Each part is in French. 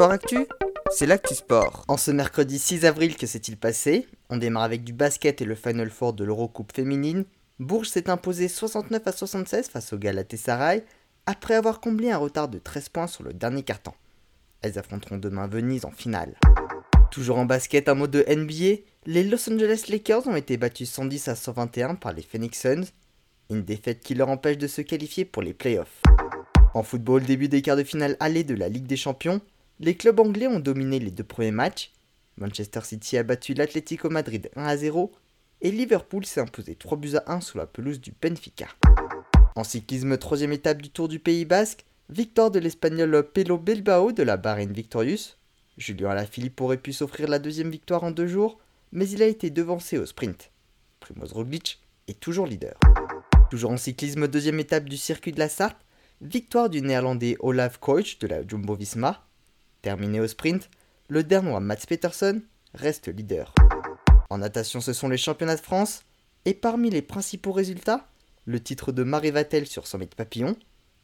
Sport Actu, c'est l'actu sport. En ce mercredi 6 avril, que s'est-il passé? On démarre avec du basket et le Final Four de l'Eurocoupe féminine. Bourges s'est imposé 69 à 76 face au Galatasaray après avoir comblé un retard de 13 points sur le dernier carton. Elles affronteront demain Venise en finale. Toujours en basket, un mot de NBA, les Los Angeles Lakers ont été battus 110 à 121 par les Phoenix Suns, une défaite qui leur empêche de se qualifier pour les playoffs. En football, début des quarts de finale aller de la Ligue des Champions, les clubs anglais ont dominé les deux premiers matchs. Manchester City a battu l'Atlético Madrid 1 à 0 et Liverpool s'est imposé 3 buts à 1 sous la pelouse du Benfica. En cyclisme, troisième étape du Tour du Pays Basque, victoire de l'espagnol Pelo Bilbao de la Bahreïn Victorious. Julien Alaphilippe aurait pu s'offrir la deuxième victoire en deux jours, mais il a été devancé au sprint. Primoz Roglic est toujours leader. Toujours en cyclisme, deuxième étape du circuit de la Sarthe, victoire du néerlandais Olaf Koich de la Jumbo Visma. Terminé au sprint, le Dernois Mats Peterson reste leader. En natation, ce sont les championnats de France, et parmi les principaux résultats, le titre de Marie Vatel sur 100 mètres papillon,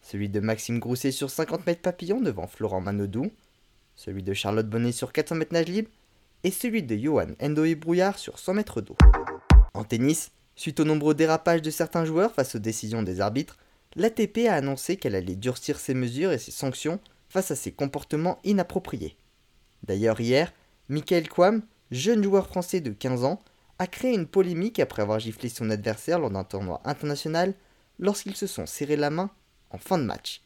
celui de Maxime Grousset sur 50 mètres papillon devant Florent Manodou, celui de Charlotte Bonnet sur 400 mètres nage libre, et celui de Johan Endoé Brouillard sur 100 mètres d'eau. En tennis, suite aux nombreux dérapages de certains joueurs face aux décisions des arbitres, l'ATP a annoncé qu'elle allait durcir ses mesures et ses sanctions face à ses comportements inappropriés. D'ailleurs, hier, Michael Kwam, jeune joueur français de 15 ans, a créé une polémique après avoir giflé son adversaire lors d'un tournoi international lorsqu'ils se sont serrés la main en fin de match.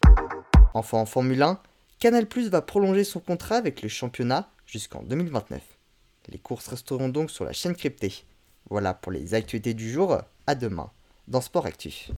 Enfin en Formule 1, Canal Plus va prolonger son contrat avec le championnat jusqu'en 2029. Les courses resteront donc sur la chaîne cryptée. Voilà pour les actualités du jour, à demain dans Sport Actif.